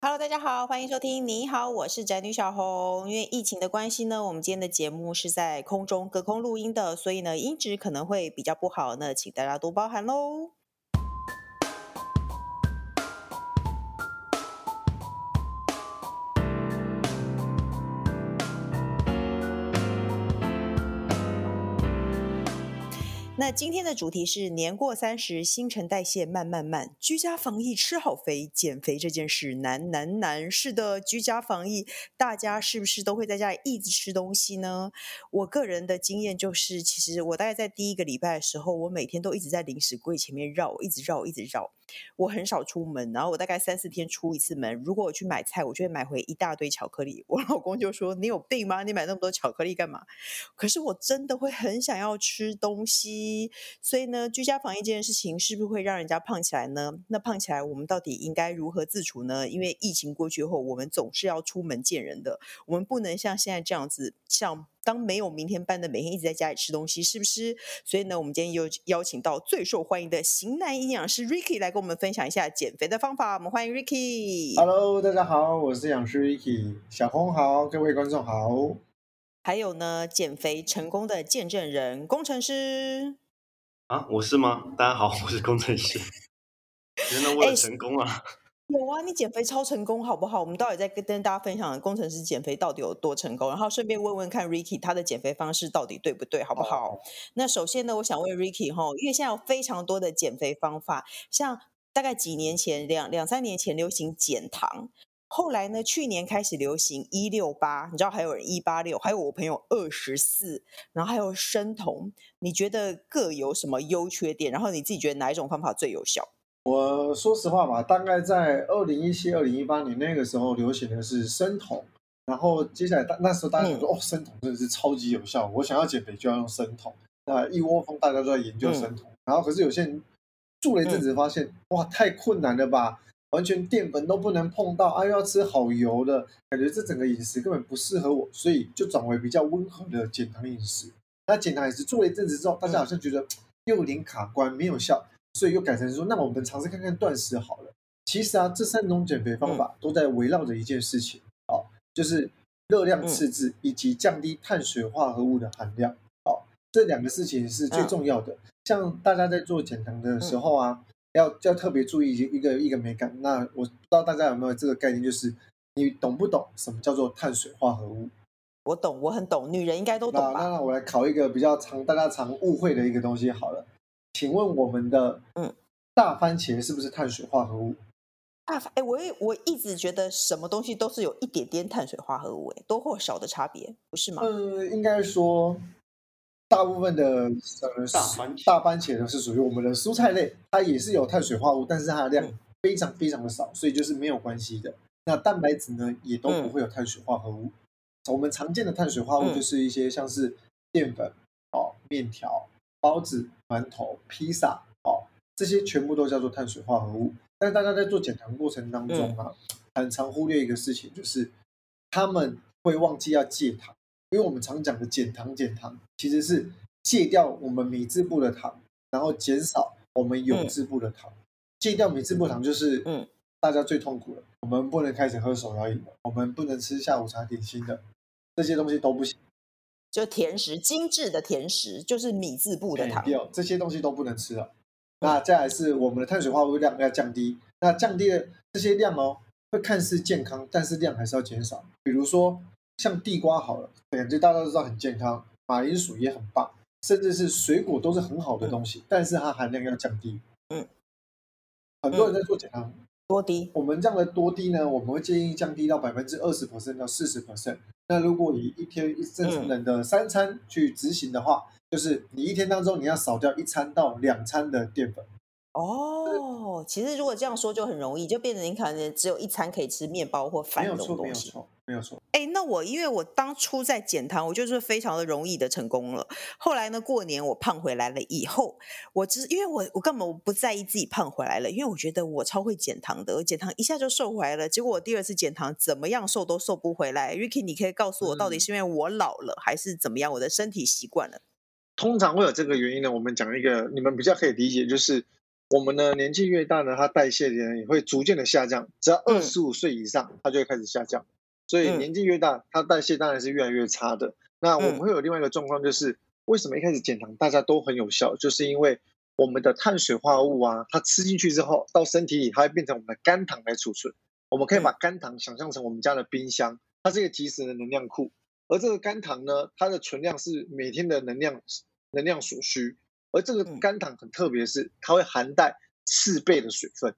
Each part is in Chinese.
Hello，大家好，欢迎收听。你好，我是宅女小红。因为疫情的关系呢，我们今天的节目是在空中隔空录音的，所以呢，音质可能会比较不好，那请大家多包涵喽。那今天的主题是年过三十，新陈代谢慢慢慢，居家防疫吃好肥，减肥这件事难难难。是的，居家防疫，大家是不是都会在家里一直吃东西呢？我个人的经验就是，其实我大概在第一个礼拜的时候，我每天都一直在零食柜前面绕，一直绕，一直绕。我很少出门，然后我大概三四天出一次门。如果我去买菜，我就会买回一大堆巧克力。我老公就说：“你有病吗？你买那么多巧克力干嘛？”可是我真的会很想要吃东西，所以呢，居家防疫这件事情是不是会让人家胖起来呢？那胖起来，我们到底应该如何自处呢？因为疫情过去后，我们总是要出门见人的，我们不能像现在这样子，像。当没有明天般的每天一直在家里吃东西，是不是？所以呢，我们今天又邀请到最受欢迎的型男营养师 Ricky 来跟我们分享一下减肥的方法。我们欢迎 Ricky。Hello，大家好，我是营养师 Ricky。小红好，各位观众好。还有呢，减肥成功的见证人工程师。啊，我是吗？大家好，我是工程师。原来我也成功啊。欸有啊，你减肥超成功，好不好？我们到底在跟大家分享工程师减肥到底有多成功，然后顺便问问看 Ricky 他的减肥方式到底对不对，好不好？Oh. 那首先呢，我想问 Ricky 哈，因为现在有非常多的减肥方法，像大概几年前两两三年前流行减糖，后来呢，去年开始流行一六八，你知道还有人一八六，还有我朋友二十四，然后还有生酮，你觉得各有什么优缺点？然后你自己觉得哪一种方法最有效？我说实话吧，大概在二零一七、二零一八年那个时候流行的是生酮，然后接下来大那时候大家说、嗯、哦，生酮真的是超级有效，我想要减肥就要用生酮，那一窝蜂大家都在研究生酮，嗯、然后可是有些人住了一阵子发现、嗯、哇，太困难了吧，完全淀粉都不能碰到，啊又要吃好油的，感觉这整个饮食根本不适合我，所以就转为比较温和的减糖饮食。那减糖饮食做了一阵子之后，大家好像觉得又有点卡关，没有效。所以又改成说，那我们尝试看看断食好了。其实啊，这三种减肥方法都在围绕着一件事情，哦，就是热量赤字以及降低碳水化合物的含量。哦，这两个事情是最重要的。像大家在做减糖的时候啊，要要特别注意一个一个美感。那我不知道大家有没有这个概念，就是你懂不懂什么叫做碳水化合物？我懂，我很懂，女人应该都懂吧？那那我来考一个比较常大家常误会的一个东西好了。请问我们的嗯大番茄是不是碳水化合物？大番哎，我我一直觉得什么东西都是有一点点碳水化合物，哎，多或少的差别，不是吗？呃，应该说大部分的呃大番茄大番茄呢是属于我们的蔬菜类，它也是有碳水化合物，但是它的量非常非常的少，所以就是没有关系的。那蛋白质呢也都不会有碳水化合物。嗯、我们常见的碳水化合物就是一些像是淀粉哦、面条。包子、馒头、披萨，哦，这些全部都叫做碳水化合物。但大家在做减糖过程当中啊，嗯、很常忽略一个事情，就是他们会忘记要戒糖。因为我们常讲的减糖，减糖其实是戒掉我们米字部的糖，然后减少我们有字部的糖。嗯、戒掉米字部糖就是，嗯，大家最痛苦的。我们不能开始喝手摇饮了，我们不能吃下午茶点心的，这些东西都不行。就甜食，精致的甜食，就是米字部的糖，这些东西都不能吃了。那再来是我们的碳水化合物量要降低，那降低的这些量哦，会看似健康，但是量还是要减少。比如说像地瓜好了，感觉大家都知道很健康，马铃薯也很棒，甚至是水果都是很好的东西，嗯、但是它含量要降低。嗯，很多人在做减糖。嗯多低？我们这样的多低呢？我们会建议降低到百分之二十 percent 到四十 percent。那如果以一天一正常人的三餐去执行的话，嗯、就是你一天当中你要少掉一餐到两餐的淀粉。哦，其实如果这样说就很容易，就变成你可能只有一餐可以吃面包或饭这种东西。没有错，没有错。哎，那我因为我当初在减糖，我就是非常的容易的成功了。后来呢，过年我胖回来了以后，我只因为我我根本不在意自己胖回来了，因为我觉得我超会减糖的，我减糖一下就瘦回来了。结果我第二次减糖怎么样瘦都瘦不回来。Ricky，你可以告诉我，到底是因为我老了，嗯、还是怎么样？我的身体习惯了。通常会有这个原因呢。我们讲一个你们比较可以理解，就是。我们呢年纪越大呢，它代谢的人也会逐渐的下降。只要二十五岁以上，它就会开始下降。所以年纪越大，它代谢当然是越来越差的。那我们会有另外一个状况，就是为什么一开始减糖大家都很有效，就是因为我们的碳水化合物啊，它吃进去之后到身体里，它会变成我们的肝糖来储存。我们可以把肝糖想象成我们家的冰箱，它是一个即时的能量库。而这个肝糖呢，它的存量是每天的能量能量所需。而这个肝糖很特别，是它会含带四倍的水分。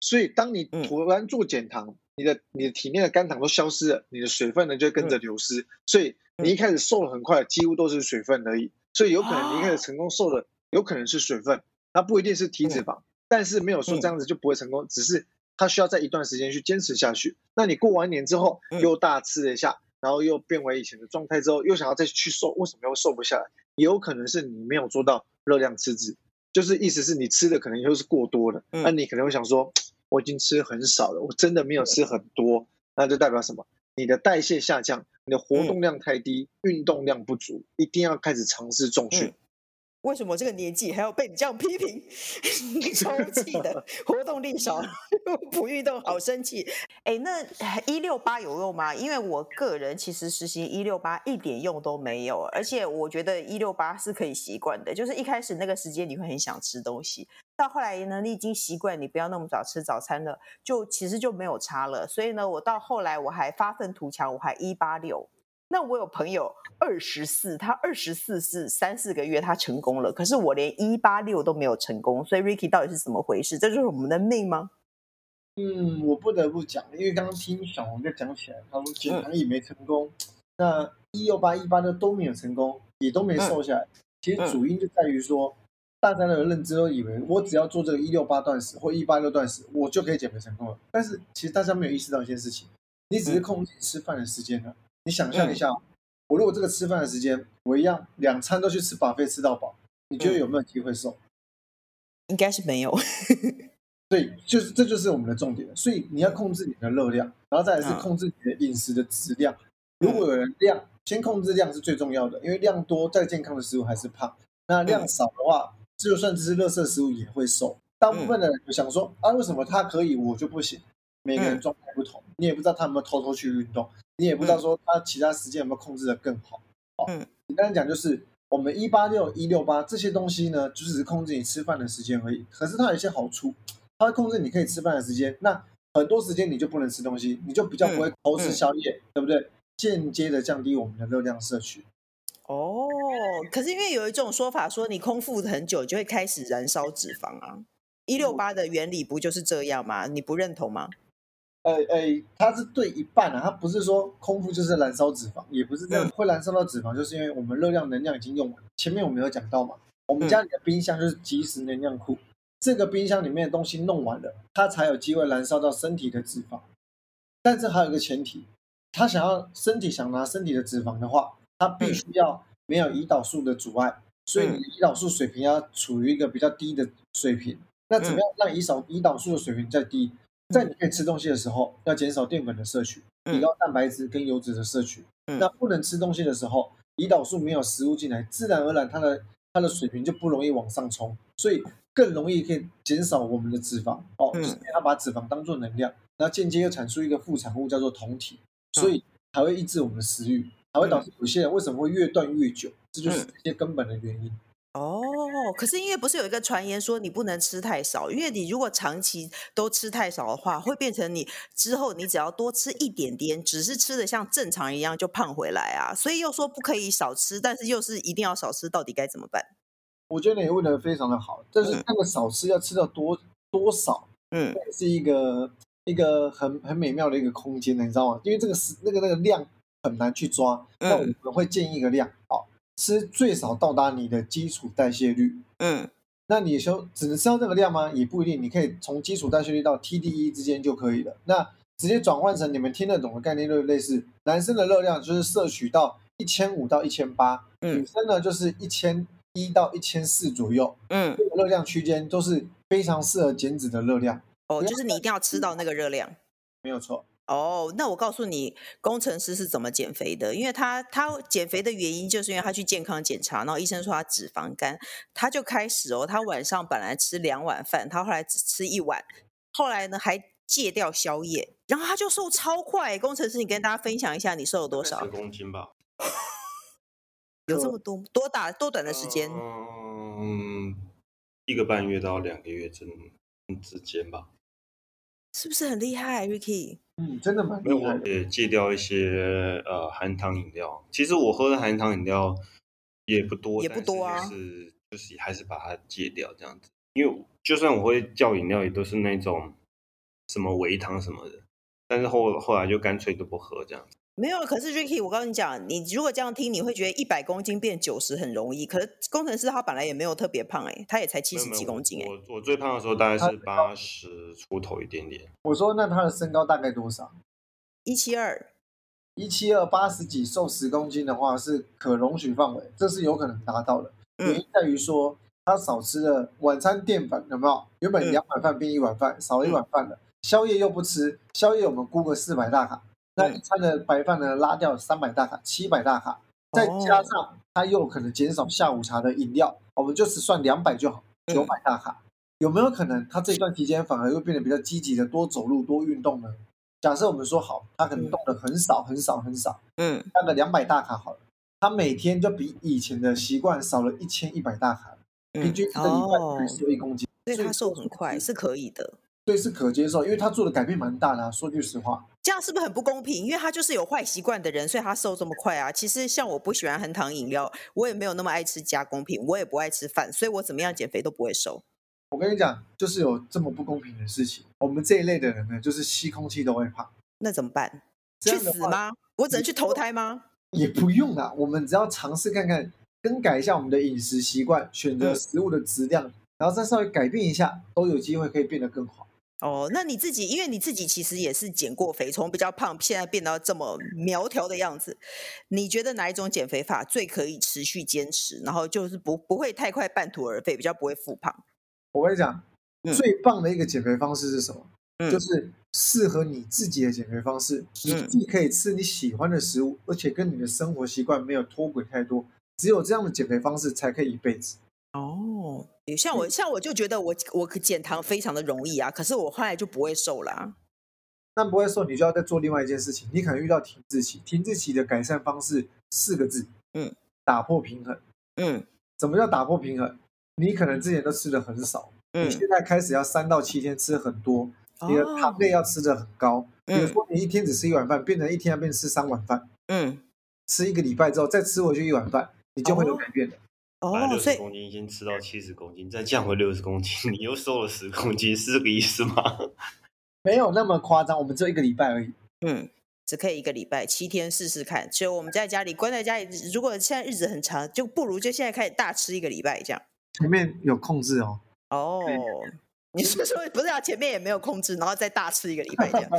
所以当你突然做减糖，你的你的体内的肝糖都消失了，你的水分呢就跟着流失。所以你一开始瘦的很快，几乎都是水分而已。所以有可能你一开始成功瘦的，有可能是水分，它不一定是体脂肪。但是没有说这样子就不会成功，只是它需要在一段时间去坚持下去。那你过完年之后又大吃了一下。然后又变回以前的状态之后，又想要再去瘦，为什么又瘦不下来？也有可能是你没有做到热量赤字，就是意思是你吃的可能又是过多的。那你可能会想说，我已经吃很少了，我真的没有吃很多，那就代表什么？你的代谢下降，你的活动量太低，运动量不足，一定要开始尝试重训。为什么这个年纪还要被你这样批评？超气的，活动力少，不运动，好生气。哎，那一六八有用吗？因为我个人其实实行一六八一点用都没有，而且我觉得一六八是可以习惯的。就是一开始那个时间你会很想吃东西，到后来呢，你已经习惯你不要那么早吃早餐了，就其实就没有差了。所以呢，我到后来我还发愤图强，我还一八六。那我有朋友二十四，他二十四是三四个月他成功了，可是我连一八六都没有成功，所以 Ricky 到底是怎么回事？这就是我们的命吗？嗯，我不得不讲，因为刚刚听小红就讲起来，他说减糖也没成功，嗯、那一六八一八六都没有成功，也都没瘦下来。嗯、其实主因就在于说，大家的认知都以为我只要做这个一六八断食或一八六断食，我就可以减肥成功了。但是其实大家没有意识到一件事情，你只是控制吃饭的时间了。你想象一下，嗯、我如果这个吃饭的时间，我一样两餐都去吃 buffet 吃到饱，你觉得有没有机会瘦？应该是没有。对，就是这就是我们的重点。所以你要控制你的热量，然后再来是控制你的饮食的质量。如果有人量，先控制量是最重要的，因为量多再健康的食物还是胖。那量少的话，就算只是垃圾食物也会瘦。大部分的人就想说啊，为什么他可以，我就不行？每个人状态不同，你也不知道他有没有偷偷去运动。你也不知道说他其他时间有没有控制的更好。好，简单讲就是我们一八六一六八这些东西呢，就只是控制你吃饭的时间而已。可是它有一些好处，它会控制你可以吃饭的时间。那很多时间你就不能吃东西，你就比较不会偷吃宵夜，对不对？间接的降低我们的热量摄取。哦，可是因为有一种说法说，你空腹很久就会开始燃烧脂肪啊。一六八的原理不就是这样吗？你不认同吗？呃呃，它是对一半啊，它不是说空腹就是燃烧脂肪，也不是这样，会燃烧到脂肪，就是因为我们热量能量已经用完。前面我们有讲到嘛，我们家里的冰箱就是即时能量库，这个冰箱里面的东西弄完了，它才有机会燃烧到身体的脂肪。但是还有一个前提，他想要身体想拿身体的脂肪的话，他必须要没有胰岛素的阻碍，所以你的胰岛素水平要处于一个比较低的水平。那怎么样让胰岛胰岛素的水平再低？在你可以吃东西的时候，要减少淀粉的摄取，提高蛋白质跟油脂的摄取。嗯、那不能吃东西的时候，胰岛素没有食物进来，自然而然它的它的水平就不容易往上冲，所以更容易可以减少我们的脂肪哦。嗯、它把脂肪当做能量，然后间接又产出一个副产物叫做酮体，所以还会抑制我们的食欲，还会导致有些人为什么会越断越久，这就是一些根本的原因。哦，可是因为不是有一个传言说你不能吃太少，因为你如果长期都吃太少的话，会变成你之后你只要多吃一点点，只是吃的像正常一样就胖回来啊。所以又说不可以少吃，但是又是一定要少吃，到底该怎么办？我觉得你问的非常的好，但是那个少吃要吃到多多少，嗯，是一个一个很很美妙的一个空间的，你知道吗？因为这个是那个那个量很难去抓，那我们会建议一个量，好。吃最少到达你的基础代谢率，嗯，那你说只能吃到这个量吗？也不一定，你可以从基础代谢率到 TDE 之间就可以了。那直接转换成你们听得懂的概念，就类似男生的热量就是摄取到一千五到一千八，女生呢就是一千一到一千四左右，嗯，这个热量区间都是非常适合减脂的热量。哦，就是你一定要吃到那个热量，没有错。哦，那我告诉你，工程师是怎么减肥的？因为他他减肥的原因，就是因为他去健康检查，然后医生说他脂肪肝，他就开始哦，他晚上本来吃两碗饭，他后来只吃一碗，后来呢还戒掉宵夜，然后他就瘦超快。工程师，你跟大家分享一下，你瘦了多少？十公斤吧。有这么多多大多短的时间？嗯，一个半月到两个月之之间吧。是不是很厉害，Ricky？嗯，真的蛮厉害也戒掉一些呃含糖饮料。其实我喝的含糖饮料也不多，也不多啊。是就是还是把它戒掉这样子。因为就算我会叫饮料，也都是那种什么维糖什么的。但是后后来就干脆都不喝这样子。没有，可是 Ricky，我告诉你讲，你如果这样听，你会觉得一百公斤变九十很容易。可是工程师他本来也没有特别胖哎，他也才七十几公斤哎。我我最胖的时候大概是八十出头一点点。我说那他的身高大概多少？一七二，一七二八十几，瘦十公斤的话是可容许范围，这是有可能达到的。原因在于说他少吃了晚餐淀粉，有没有？原本两碗饭变一碗饭，少了一碗饭了。宵夜又不吃，宵夜我们估个四百大卡。那一餐的白饭呢，拉掉三百大卡，七百大卡，再加上他又可能减少下午茶的饮料，我们就只算两百就好，九百大卡。有没有可能他这一段期间反而又变得比较积极的多走路、多运动呢？假设我们说好，他可能动的很少、很少、很少，嗯，大概两百大卡好了，他每天就比以前的习惯少了一千一百大卡，平均一个礼拜瘦一公斤，所以他瘦很快是可以的。对，是可接受，因为他做的改变蛮大的啊。说句实话，这样是不是很不公平？因为他就是有坏习惯的人，所以他瘦这么快啊。其实像我不喜欢含糖饮料，我也没有那么爱吃加工品，我也不爱吃饭，所以我怎么样减肥都不会瘦。我跟你讲，就是有这么不公平的事情。我们这一类的人呢，就是吸空气都会胖，那怎么办？去死吗？我只能去投胎吗？也不用啊，我们只要尝试看看，更改一下我们的饮食习惯，选择食物的质量，嗯、然后再稍微改变一下，都有机会可以变得更好。哦，那你自己，因为你自己其实也是减过肥，从比较胖，现在变到这么苗条的样子，你觉得哪一种减肥法最可以持续坚持，然后就是不不会太快半途而废，比较不会复胖？我跟你讲，嗯、最棒的一个减肥方式是什么？嗯、就是适合你自己的减肥方式，嗯、你既可以吃你喜欢的食物，而且跟你的生活习惯没有脱轨太多，只有这样的减肥方式才可以一辈子。哦，像我像我就觉得我我减糖非常的容易啊，可是我后来就不会瘦啦、啊。但不会瘦，你就要再做另外一件事情，你可能遇到停滞期。停滞期的改善方式四个字，嗯，打破平衡。嗯，怎么叫打破平衡？你可能之前都吃的很少，嗯，你现在开始要三到七天吃很多，你的糖类要吃的很高。比如说你一天只吃一碗饭，变成一天要变成吃三碗饭。嗯，吃一个礼拜之后再吃回去一碗饭，你就会有改变的。本来六十公斤，已经吃到七十公斤，再降回六十公斤，你又瘦了十公斤，是这个意思吗？没有那么夸张，我们只有一个礼拜而已。嗯，只可以一个礼拜，七天试试看。所以我们在家里关在家里，如果现在日子很长，就不如就现在开始大吃一个礼拜这样。前面有控制哦。哦，你是说不是啊？前面也没有控制，然后再大吃一个礼拜这样？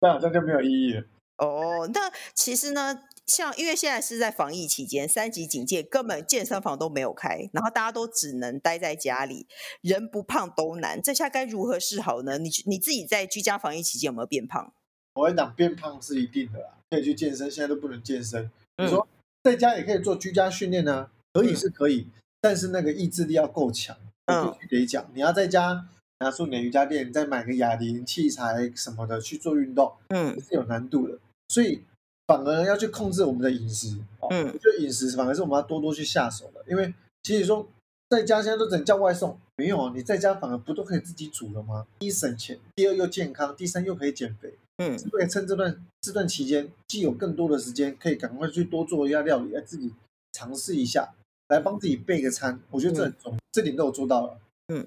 那好像就没有意义了。哦，那其实呢？像因为现在是在防疫期间，三级警戒，根本健身房都没有开，然后大家都只能待在家里，人不胖都难。这下该如何是好呢？你你自己在居家防疫期间有没有变胖？我跟你讲，变胖是一定的啦，可以去健身，现在都不能健身。你说在家也可以做居家训练呢？可以是可以，但是那个意志力要够强。我必须得讲，你要在家拿出你的瑜伽垫，再买个哑铃器材什么的去做运动，嗯，是有难度的，所以。反而要去控制我们的饮食，嗯，就饮食反而是我们要多多去下手的，因为其实说在家现在都只能叫外送，没有啊，你在家反而不都可以自己煮了吗？第一省钱，第二又健康，第三又可以减肥，嗯，所以趁这段这段期间，既有更多的时间，可以赶快去多做一下料理，来自己尝试一下，来帮自己备个餐，我觉得这很重要，嗯、这点都有做到了，嗯，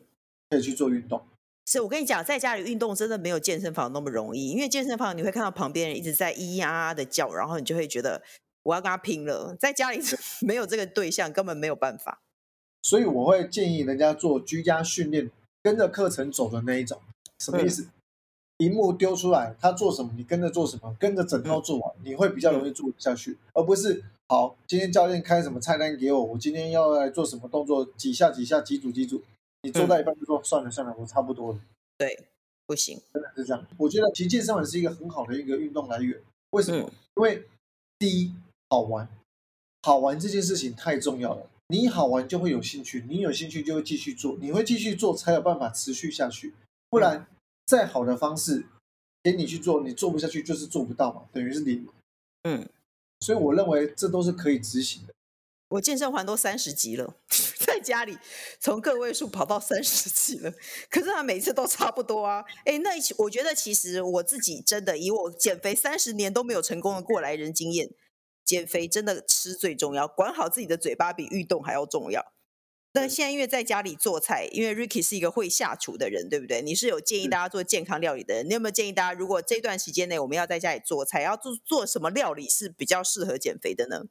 可以去做运动。是我跟你讲，在家里运动真的没有健身房那么容易，因为健身房你会看到旁边人一直在咿咿呀呀的叫，然后你就会觉得我要跟他拼了。在家里 没有这个对象，根本没有办法。所以我会建议人家做居家训练，跟着课程走的那一种。什么意思？荧、嗯、幕丢出来，他做什么，你跟着做什么，跟着整套做完，嗯、你会比较容易做下去，嗯、而不是好，今天教练开什么菜单给我，我今天要来做什么动作，几下几下几组几组。你做到一半就说、嗯、算了算了，我差不多了。对，不行，真的是这样。我觉得其实健身环是一个很好的一个运动来源。为什么？嗯、因为第一，好玩，好玩这件事情太重要了。你好玩就会有兴趣，你有兴趣就会继续做，你会继续做才有办法持续下去。不然，再好的方式给你去做，你做不下去就是做不到嘛，等于是零。嗯，所以我认为这都是可以执行的。我健身环都三十级了，在家里从个位数跑到三十级了，可是他每次都差不多啊。哎，那我觉得其实我自己真的以我减肥三十年都没有成功的过来人经验，减肥真的吃最重要，管好自己的嘴巴比运动还要重要。那现在因为在家里做菜，因为 Ricky 是一个会下厨的人，对不对？你是有建议大家做健康料理的人，你有没有建议大家，如果这段时间内我们要在家里做菜，要做做什么料理是比较适合减肥的呢？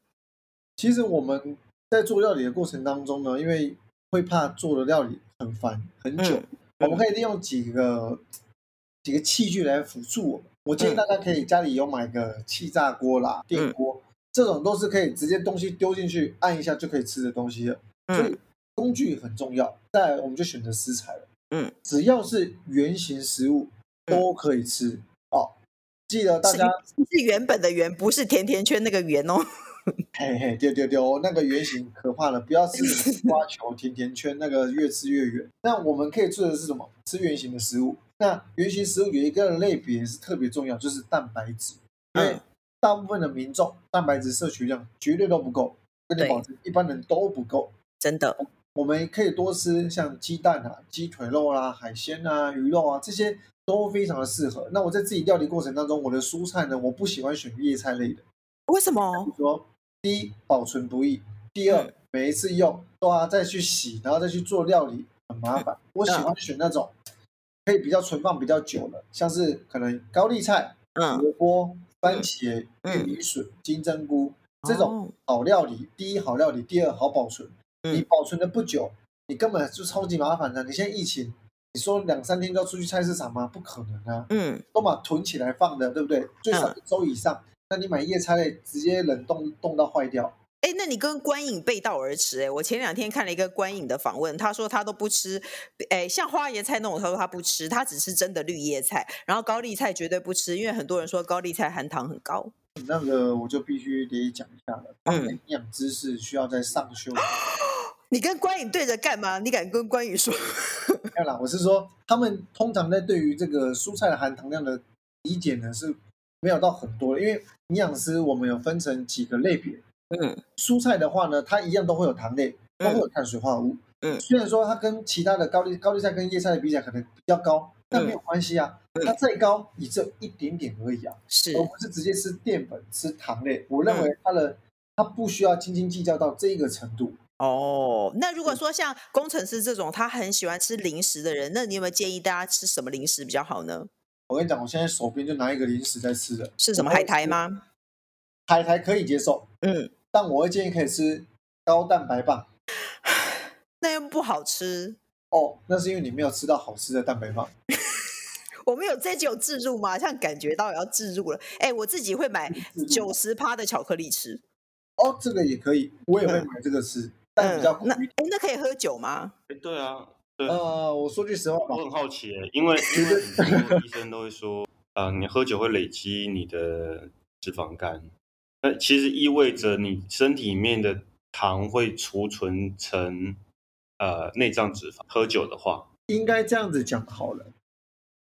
其实我们在做料理的过程当中呢，因为会怕做的料理很烦很久，嗯、我们可以利用几个几个器具来辅助我们。我建议大家可以家里有买个气炸锅啦、电锅，嗯、这种都是可以直接东西丢进去按一下就可以吃的东西的。所以工具很重要。再来我们就选择食材了。嗯，只要是圆形食物都可以吃、嗯、哦。记得大家是，是原本的圆，不是甜甜圈那个圆哦。嘿嘿，丢丢丢，那个圆形可怕了，不要吃什么花 球、甜甜圈，那个越吃越圆。那我们可以做的是什么？吃圆形的食物。那圆形食物有一个类别是特别重要，就是蛋白质。因为大部分的民众蛋白质摄取量绝对都不够，跟你保证，一般人都不够。真的，我们可以多吃像鸡蛋啊、鸡腿肉啊、海鲜啊、鱼肉啊，这些都非常的适合。那我在自己料理过程当中，我的蔬菜呢，我不喜欢选叶菜类的。为什么？说。第一，保存不易；第二，每一次用都要再去洗，然后再去做料理，很麻烦。我喜欢选那种可以比较存放比较久的，像是可能高丽菜、萝卜、番茄、玉米笋、金针菇这种好料理。第一，好料理；第二，好保存。你保存的不久，你根本就超级麻烦的。你现在疫情，你说两三天就要出去菜市场吗？不可能啊！嗯，都把囤起来放的，对不对？最少一周以上。那你买叶菜类，直接冷冻冻到坏掉。哎，那你跟观影背道而驰。哎，我前两天看了一个观影的访问，他说他都不吃，哎，像花椰菜那种，他说他不吃，他只吃真的绿叶菜。然后高丽菜绝对不吃，因为很多人说高丽菜含糖很高。那个我就必须得讲一下了，嗯营养知识需要再上修。嗯、你跟关颖对着干嘛？你敢跟关颖说？没有啦，我是说，他们通常在对于这个蔬菜的含糖量的理解呢是。没有到很多，因为营养师我们有分成几个类别。嗯，蔬菜的话呢，它一样都会有糖类，都会有碳水化合物。嗯，虽然说它跟其他的高丽高丽菜跟叶菜的比起来可能比较高，但没有关系啊。它再高也只有一点点而已啊，是，而不是直接吃淀粉、吃糖类。我认为它的它不需要斤斤计较到这一个程度。哦，那如果说像工程师这种他很喜欢吃零食的人，那你有没有建议大家吃什么零食比较好呢？我跟你讲，我现在手边就拿一个零食在吃的，是什么海苔吗？海苔可以接受，嗯，但我会建议可以吃高蛋白棒，那又不好吃哦。那是因为你没有吃到好吃的蛋白棒。我们有这就有自助吗？像感觉到要自助了。哎，我自己会买九十趴的巧克力吃。哦，这个也可以，我也会买这个吃，嗯、但比较贵。那哎，那可以喝酒吗？哎，对啊。对呃，我说句实话吧，我很好奇，因为 因为很多医生都会说，啊、呃，你喝酒会累积你的脂肪肝，那其实意味着你身体里面的糖会储存成呃内脏脂肪。喝酒的话，应该这样子讲好了，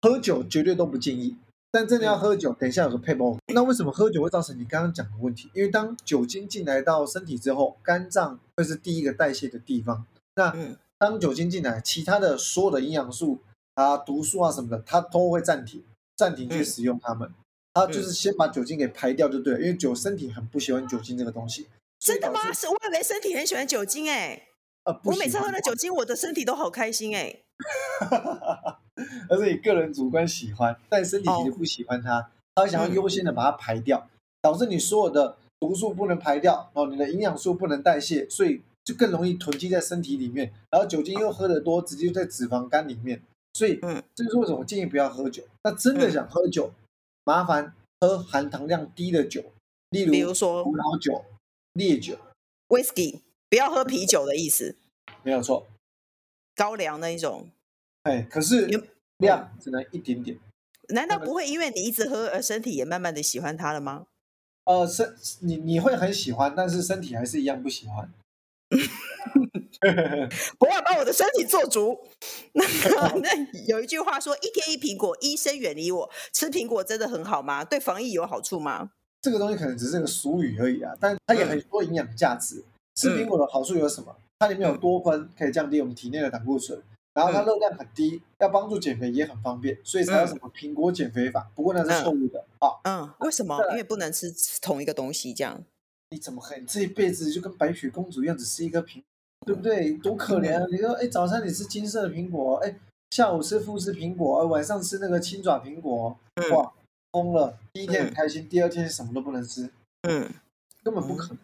喝酒绝对都不建议，但真的要喝酒，嗯、等一下有个配包。那为什么喝酒会造成你刚刚讲的问题？因为当酒精进来到身体之后，肝脏会是第一个代谢的地方。那嗯。当酒精进来，其他的所有的营养素啊、毒素啊什么的，它都会暂停，暂停去使用它们。它就是先把酒精给排掉就对了，因为酒身体很不喜欢酒精这个东西。真的吗？是我以为身体很喜欢酒精哎。呃，我每次喝了酒精，我的身体都好开心哎。而是你个人主观喜欢，但身体其实不喜欢它，它想要优先的把它排掉，导致你所有的毒素不能排掉，哦，你的营养素不能代谢，所以。就更容易囤积在身体里面，然后酒精又喝得多，直接在脂肪肝里面。所以，嗯，这就是为什么建议不要喝酒。那真的想喝酒，麻烦喝含糖量低的酒，例如，比如说葡萄酒、烈酒、whisky，不要喝啤酒的意思。没有错，高粱那一种。哎，可是量只能一点点。难道不会因为你一直喝而身体也慢慢的喜欢它了吗？呃，身你你会很喜欢，但是身体还是一样不喜欢。我要把我的身体做足。那那有一句话说：“一天一苹果，医生远离我。”吃苹果真的很好吗？对防疫有好处吗？这个东西可能只是个俗语而已啊，但它也很多营养价值。嗯、吃苹果的好处有什么？它里面有多酚，可以降低我们体内的胆固醇。然后它热量很低，要帮助减肥也很方便，所以才有什么苹果减肥法。不过那是错误的啊。嗯，为什么？因为不能吃同一个东西，这样。你怎么可能这一辈子就跟白雪公主一样，只吃一个苹果，对不对？多可怜啊！你说，哎，早上你吃金色的苹果，哎，下午吃富士苹果，晚上吃那个青爪苹果，哇，疯了！第一天很开心，第二天什么都不能吃，嗯，根本不可能。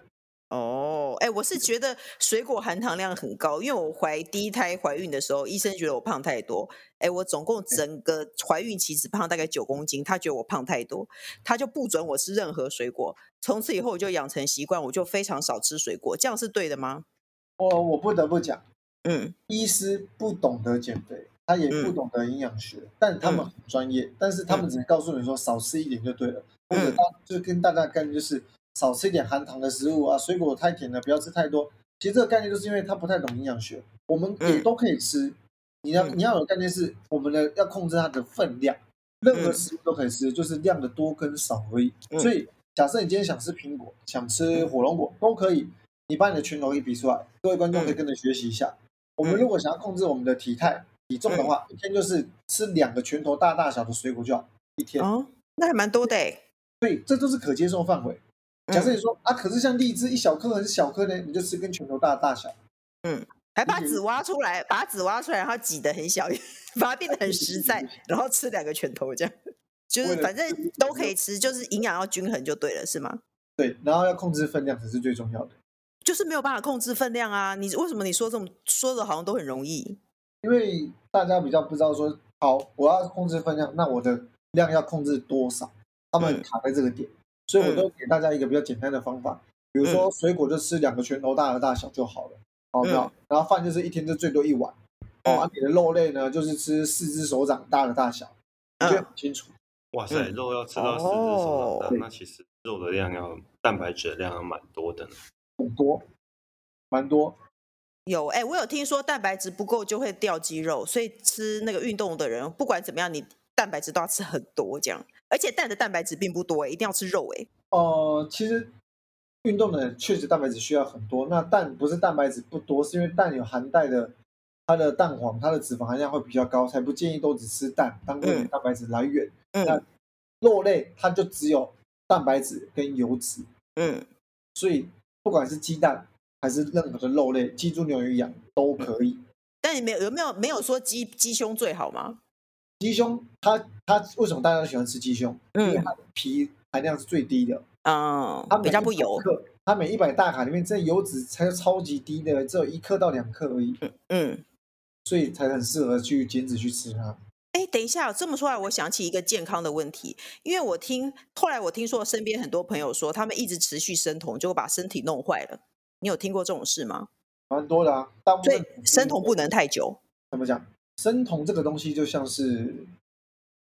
哦，哎，我是觉得水果含糖量很高，因为我怀第一胎怀孕的时候，医生觉得我胖太多。哎，我总共整个怀孕期只胖大概九公斤，他觉得我胖太多，他就不准我吃任何水果。从此以后我就养成习惯，我就非常少吃水果，这样是对的吗？我我不得不讲，嗯，医师不懂得减肥，他也不懂得营养学，嗯、但他们很专业，嗯、但是他们只能告诉你说少吃一点就对了，嗯、或者他就跟大家概念就是。少吃一点含糖的食物啊，水果太甜了，不要吃太多。其实这个概念就是因为他不太懂营养学，我们也都可以吃。嗯、你要你要有概念是，我们的要控制它的分量，任何食物都可以吃，就是量的多跟少而已。嗯、所以假设你今天想吃苹果，想吃火龙果都可以，你把你的拳头一比出来。各位观众可以跟着学习一下。嗯、我们如果想要控制我们的体态体重的话，嗯、一天就是吃两个拳头大大小的水果就好，一天。哦，那还蛮多的诶。对，这都是可接受范围。假设你说啊，可是像荔枝一小颗还是小颗呢？你就吃跟拳头大的大小，嗯，还把籽挖出来，把籽挖出来，然后挤得很小，把它变得很实在，然后吃两个拳头这样，就是反正都可以吃，就是营养要均衡就对了，是吗？对，然后要控制分量才是最重要的，就是没有办法控制分量啊！你为什么你说这么说的好像都很容易？因为大家比较不知道说，好，我要控制分量，那我的量要控制多少？他们卡在这个点。嗯所以我都给大家一个比较简单的方法，比如说水果就吃两个拳头大的大小就好了，好不好？然后饭就是一天就最多一碗，哦，你的肉类呢就是吃四只手掌大的大小，你觉得很清楚。哇塞，肉要吃到四只手掌大，那其实肉的量要蛋白质的量要蛮多的呢，很多，蛮多。有哎，我有听说蛋白质不够就会掉肌肉，所以吃那个运动的人不管怎么样，你蛋白质都要吃很多这样。而且蛋的蛋白质并不多，一定要吃肉诶。呃，其实运动的人确实蛋白质需要很多。那蛋不是蛋白质不多，是因为蛋有含带的，它的蛋黄，它的脂肪含量会比较高，才不建议都只吃蛋当做蛋白质来源。嗯。那肉类它就只有蛋白质跟油脂。嗯。所以不管是鸡蛋还是任何的肉类，鸡、猪、牛、鱼、羊都可以。但你没有有没有没有说鸡鸡胸最好吗？鸡胸，它它为什么大家都喜欢吃鸡胸？嗯，因为它的皮含量是最低的，嗯，它比较不油。它每一百大卡里面，这油脂才超级低的，只有一克到两克而已。嗯，所以才很适合去减脂去吃它。哎，等一下，这么说来，我想起一个健康的问题，因为我听后来我听说身边很多朋友说，他们一直持续生酮，就会把身体弄坏了。你有听过这种事吗？蛮多的啊，所以生酮不能太久。怎么讲？生酮这个东西就像是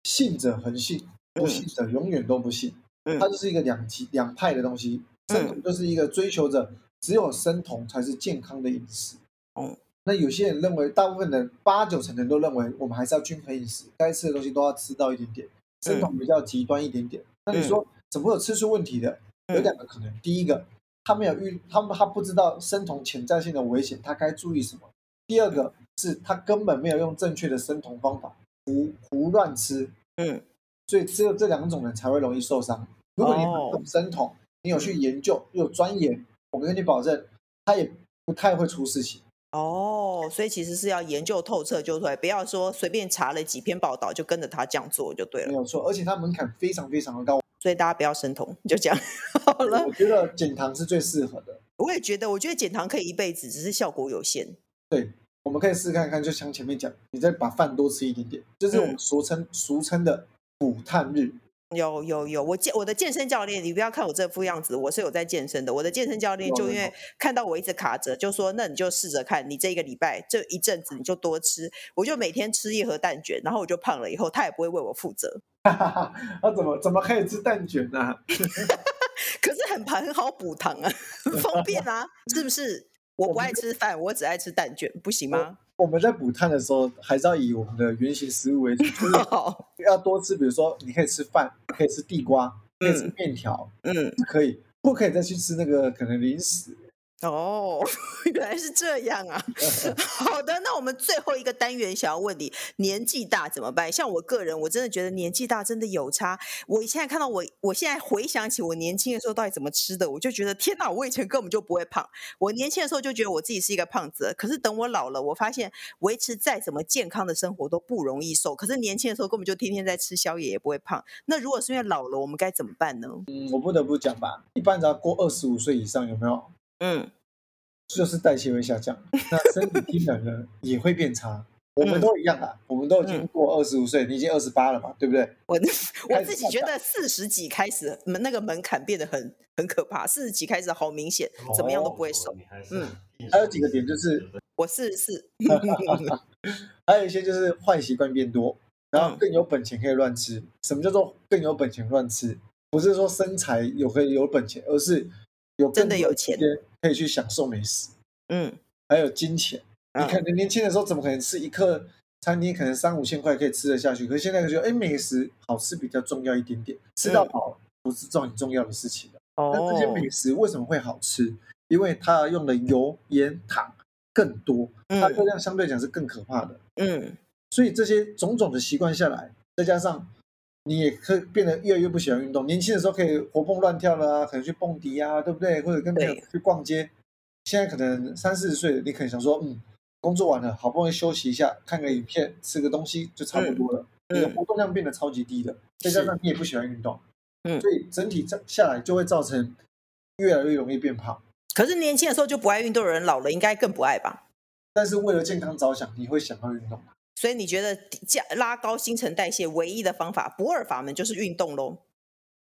信者恒信，不信者永远都不信。嗯、它就是一个两极两派的东西。生酮就是一个追求者只有生酮才是健康的饮食。嗯、那有些人认为，大部分人八九成人都认为，我们还是要均衡饮食，该吃的东西都要吃到一点点。生酮比较极端一点点。那你说怎么会有吃出问题的？有两个可能。第一个，他没有遇，他们他不知道生酮潜在性的危险，他该注意什么？第二个。是他根本没有用正确的生酮方法，胡胡乱吃，嗯，所以只有这两种人才会容易受伤。如果你懂生酮，哦、你有去研究，有钻研，我跟你保证，他也不太会出事情。哦，所以其实是要研究透彻就对，不要说随便查了几篇报道就跟着他这样做就对了。没有错，而且他门槛非常非常的高，所以大家不要生酮，就这样 好了。我觉得减糖是最适合的。我也觉得，我觉得减糖可以一辈子，只是效果有限。对。我们可以试试看看，就像前面讲，你再把饭多吃一点点，就是我们俗称、嗯、俗称的补碳日。有有有，我健我的健身教练，你不要看我这副样子，我是有在健身的。我的健身教练就因为看到我一直卡着，就说：“那你就试着看，你这一个礼拜这一阵子你就多吃。”我就每天吃一盒蛋卷，然后我就胖了。以后他也不会为我负责。哈哈哈，那怎么怎么可以吃蛋卷呢？啊？可是很很好补糖啊，很 方便啊，是不是？我不爱吃饭，我只爱吃蛋卷，不行吗？我们在补碳的时候，还是要以我们的原型食物为主，就是 要多吃。比如说，你可以吃饭，可以吃地瓜，可以吃面条，嗯，可以，不可以再去吃那个可能零食。哦，原来是这样啊！好的，那我们最后一个单元想要问你，年纪大怎么办？像我个人，我真的觉得年纪大真的有差。我现在看到我，我现在回想起我年轻的时候到底怎么吃的，我就觉得天哪，我以前根本就不会胖。我年轻的时候就觉得我自己是一个胖子，可是等我老了，我发现维持再怎么健康的生活都不容易瘦。可是年轻的时候根本就天天在吃宵夜，也不会胖。那如果是因为老了，我们该怎么办呢？嗯，我不得不讲吧，一般只要过二十五岁以上，有没有？嗯，就是代谢会下降，那身体机能呢也会变差。我们都一样啊，我们都已经过二十五岁，你已经二十八了嘛，对不对？我 我自己觉得四十几开始门那个门槛变得很很可怕，四十几开始好明显，怎么样都不会瘦。嗯，还有几个点就是 我四十四，还有一些就是坏习惯变多，然后更有本钱可以乱吃。什么叫做更有本钱乱吃？不是说身材有可以有本钱，而是。有真的有钱可以去享受美食，嗯，还有金钱。嗯、你可能年轻的时候怎么可能吃一客餐厅可能三五千块可以吃得下去？可是现在就觉得，哎，美食好吃比较重要一点点，吃到饱不是重很重要的事情了。那这些美食为什么会好吃？因为它用的油盐糖更多，它热量相对讲是更可怕的。嗯，所以这些种种的习惯下来，再加上。你也可以变得越来越不喜欢运动。年轻的时候可以活蹦乱跳啦啊，可能去蹦迪啊，对不对？或者跟朋友去逛街。现在可能三四十岁，你可能想说，嗯，工作完了，好不容易休息一下，看个影片，吃个东西就差不多了。你的活动量变得超级低的，再加上你也不喜欢运动，嗯，所以整体下来就会造成越来越容易变胖。可是年轻的时候就不爱运动的人，老了应该更不爱吧？但是为了健康着想，你会想要运动。所以你觉得加拉高新陈代谢唯一的方法，不二法门就是运动喽？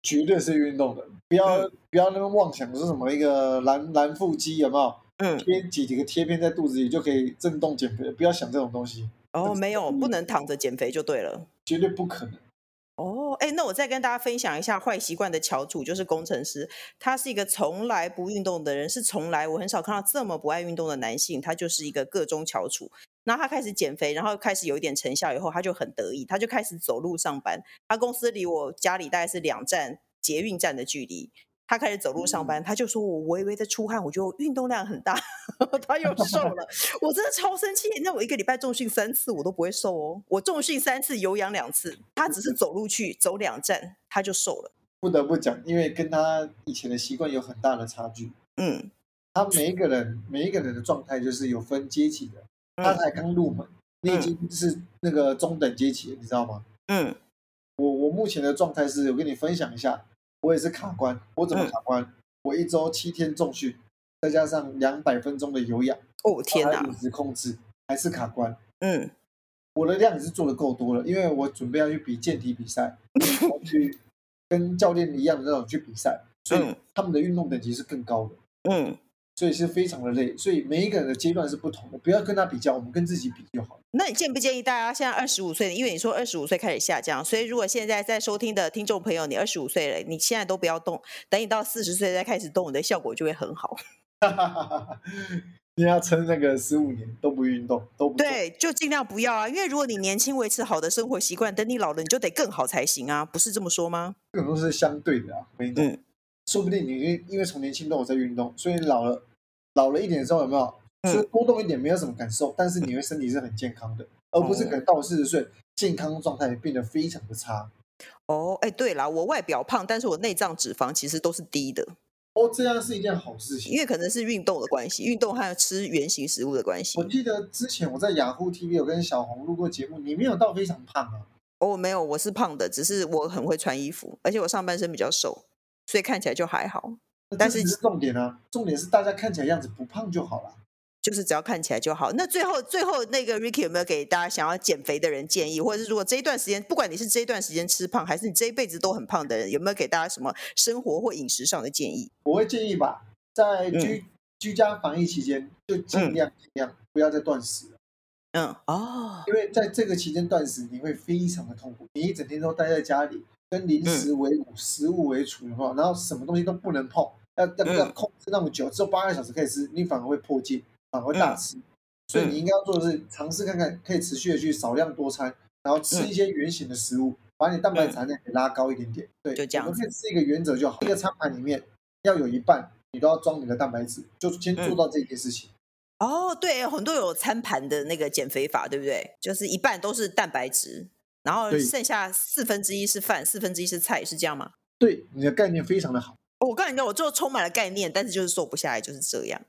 绝对是运动的，不要、嗯、不要那么妄想说什么一个蓝蓝腹肌有没有？嗯，贴几几个贴片在肚子里就可以震动减肥，不要想这种东西。哦，没有，不能躺着减肥就对了，绝对不可能。哦，哎，那我再跟大家分享一下坏习惯的翘楚，就是工程师，他是一个从来不运动的人，是从来我很少看到这么不爱运动的男性，他就是一个个中翘楚。那他开始减肥，然后开始有一点成效以后，他就很得意，他就开始走路上班。他公司离我家里大概是两站捷运站的距离。他开始走路上班，他就说我微微的出汗，我就运动量很大，他又瘦了。我真的超生气，那我一个礼拜重训三次，我都不会瘦哦。我重训三次，有氧两次，他只是走路去走两站，他就瘦了。不得不讲，因为跟他以前的习惯有很大的差距。嗯，他每一个人每一个人的状态就是有分阶级的。他才刚入门，你已经是那个中等阶级，你知道吗？嗯，我我目前的状态是，我跟你分享一下，我也是卡关。我怎么卡关？嗯、我一周七天重训，再加上两百分钟的有氧，哦天哪，饮食控制还是卡关。嗯，我的量也是做的够多了，因为我准备要去比健体比赛，去 跟教练一样的那种去比赛，所以他们的运动等级是更高的。嗯。所以是非常的累，所以每一个人的阶段是不同的，不要跟他比较，我们跟自己比就好。那你建不建议大家现在二十五岁？因为你说二十五岁开始下降，所以如果现在在收听的听众朋友，你二十五岁了，你现在都不要动，等你到四十岁再开始动，你的效果就会很好。你要撑那个十五年都不运动，都不对，就尽量不要啊！因为如果你年轻维持好的生活习惯，等你老了你就得更好才行啊，不是这么说吗？这种都是相对的啊。嗯说不定你因因为从年轻都有在运动，所以老了老了一点之后有没有？所以多动一点没有什么感受，但是你会身体是很健康的，而不是可能到四十岁健康状态变得非常的差。哦，哎，对了，我外表胖，但是我内脏脂肪其实都是低的。哦，这样是一件好事情，因为可能是运动的关系，运动还有吃原型食物的关系。我记得之前我在雅虎 TV 有跟小红录过节目，你没有到非常胖啊？哦，没有，我是胖的，只是我很会穿衣服，而且我上半身比较瘦。所以看起来就还好，但是是重点啊，重点是大家看起来样子不胖就好了。就是只要看起来就好。那最后最后那个 Ricky 有没有给大家想要减肥的人建议，或者是如果这一段时间，不管你是这一段时间吃胖，还是你这一辈子都很胖的人，有没有给大家什么生活或饮食上的建议？我会建议吧，在居、嗯、居家防疫期间，就尽量尽量不要再断食了。嗯哦，因为在这个期间断食，你会非常的痛苦。你一整天都待在家里，跟零食为伍，嗯、食物为主的话，然后什么东西都不能碰，要要要控制那么久，只有八个小时可以吃，你反而会破戒。反而会大吃，嗯、所以你应该要做的是尝试看看，可以持续的去少量多餐，然后吃一些圆形的食物，嗯、把你蛋白质含量给拉高一点点。对，就这样。我们可以吃一个原则就好，一个餐盘里面要有一半你都要装你的蛋白质，就先做到这件事情。嗯、哦，对，很多有餐盘的那个减肥法，对不对？就是一半都是蛋白质，然后剩下四分之一是饭，四分之一是菜，是这样吗？对，你的概念非常的好。我告诉你，我就充满了概念，但是就是瘦不下来，就是这样。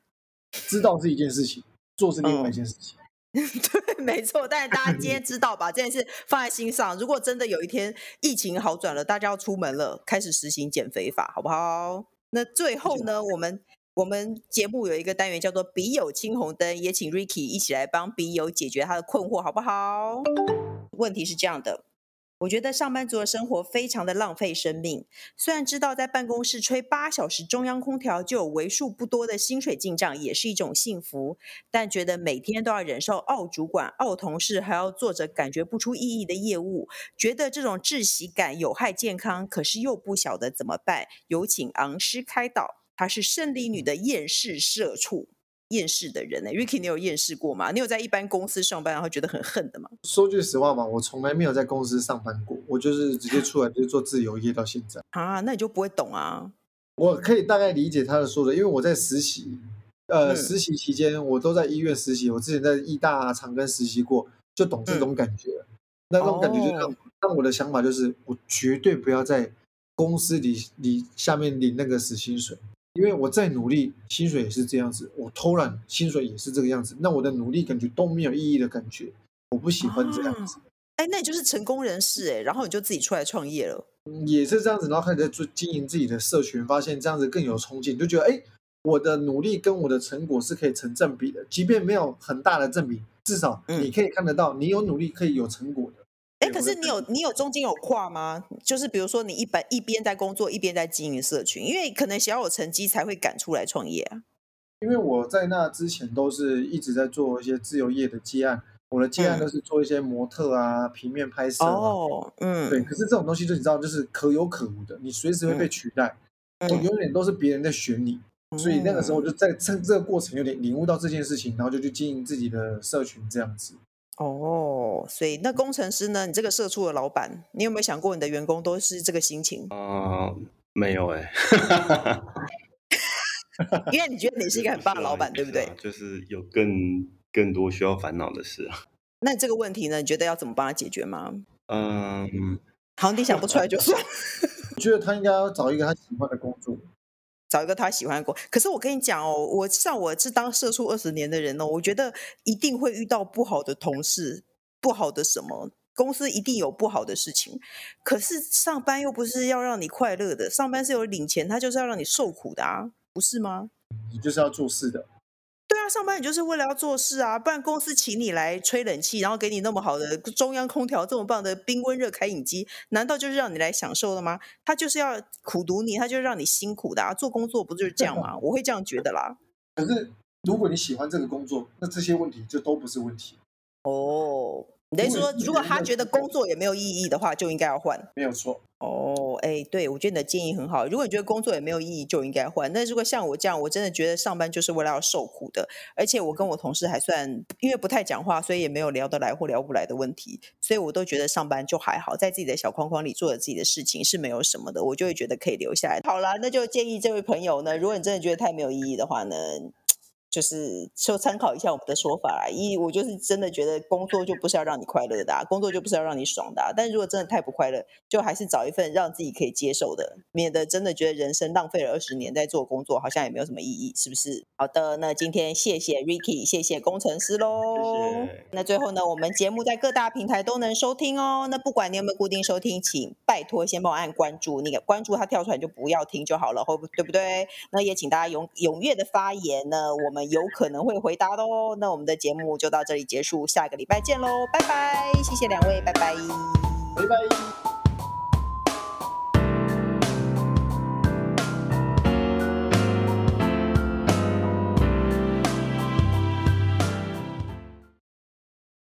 知道是一件事情，做是另外一件事情。嗯、对，没错。但是大家今天 知道把这件事放在心上。如果真的有一天疫情好转了，大家要出门了，开始实行减肥法，好不好？那最后呢，我们我们节目有一个单元叫做“笔友青红灯”，也请 Ricky 一起来帮笔友解决他的困惑，好不好？问题是这样的。我觉得上班族的生活非常的浪费生命。虽然知道在办公室吹八小时中央空调就有为数不多的薪水进账，也是一种幸福，但觉得每天都要忍受傲主管、傲同事，还要做着感觉不出意义的业务，觉得这种窒息感有害健康，可是又不晓得怎么办。有请昂师开导。她是胜利女的厌世社畜。厌世的人呢？Ricky，你有厌世过吗？你有在一般公司上班然后觉得很恨的吗？说句实话嘛，我从来没有在公司上班过，我就是直接出来就是做自由业到现在啊，那你就不会懂啊。我可以大概理解他的说的，因为我在实习，呃，嗯、实习期间我都在医院实习，我之前在医大长庚实习过，就懂这种感觉。嗯、那种感觉就让、哦、让我的想法就是，我绝对不要在公司里里下面领那个死薪水。因为我再努力，薪水也是这样子；我偷懒，薪水也是这个样子。那我的努力感觉都没有意义的感觉，我不喜欢这样子。哎、啊，那你就是成功人士哎，然后你就自己出来创业了。也是这样子，然后开始在做经营自己的社群，发现这样子更有冲劲，就觉得哎，我的努力跟我的成果是可以成正比的，即便没有很大的正比，至少你可以看得到，你有努力可以有成果的。哎，可是你有你有中间有跨吗？就是比如说你一本一边在工作，一边在经营社群，因为可能想要有成绩才会赶出来创业啊。因为我在那之前都是一直在做一些自由业的接案，我的接案都是做一些模特啊、嗯、平面拍摄、啊、哦，嗯，对。可是这种东西就你知道，就是可有可无的，你随时会被取代，永远都是别人在选你，嗯、所以那个时候就在趁这个过程有点领悟到这件事情，然后就去经营自己的社群这样子。哦，所以那工程师呢？你这个社畜的老板，你有没有想过你的员工都是这个心情？啊、呃，没有哎，因为你觉得你是一个很棒的老板，对不对？就是有更更多需要烦恼的事啊。那这个问题呢？你觉得要怎么帮他解决吗？嗯，好，你想不出来就算。我觉得他应该要找一个他喜欢的工作。找一个他喜欢的工，可是我跟你讲哦，我像我是当社畜二十年的人哦，我觉得一定会遇到不好的同事，不好的什么，公司一定有不好的事情。可是上班又不是要让你快乐的，上班是有领钱，他就是要让你受苦的啊，不是吗？你就是要做事的。对啊，上班你就是为了要做事啊，不然公司请你来吹冷气，然后给你那么好的中央空调，这么棒的冰温热开饮机，难道就是让你来享受的吗？他就是要苦读你，他就是让你辛苦的啊！做工作不就是这样吗？我会这样觉得啦。可是如果你喜欢这个工作，那这些问题就都不是问题。哦。等于说，如果他觉得工作也没有意义的话，就应该要换。没有错。哦，哎，对，我觉得你的建议很好。如果你觉得工作也没有意义，就应该换。那如果像我这样，我真的觉得上班就是为了要受苦的，而且我跟我同事还算，因为不太讲话，所以也没有聊得来或聊不来的问题，所以我都觉得上班就还好，在自己的小框框里做着自己的事情是没有什么的，我就会觉得可以留下来。好啦，那就建议这位朋友呢，如果你真的觉得太没有意义的话呢，就是就参考一下我们的说法啦，一我就是真的觉得工作就不是要让你快乐的啊，工作就不是要让你爽的啊。但如果真的太不快乐，就还是找一份让自己可以接受的，免得真的觉得人生浪费了二十年在做工作，好像也没有什么意义，是不是？好的，那今天谢谢 Ricky，谢谢工程师喽。谢谢。那最后呢，我们节目在各大平台都能收听哦。那不管你有没有固定收听，请拜托先帮我按关注，那个关注它跳出来就不要听就好了，对不对？那也请大家踊踊跃的发言呢，我们。有可能会回答的哦。那我们的节目就到这里结束，下个礼拜见喽，拜拜！谢谢两位，拜拜，拜拜。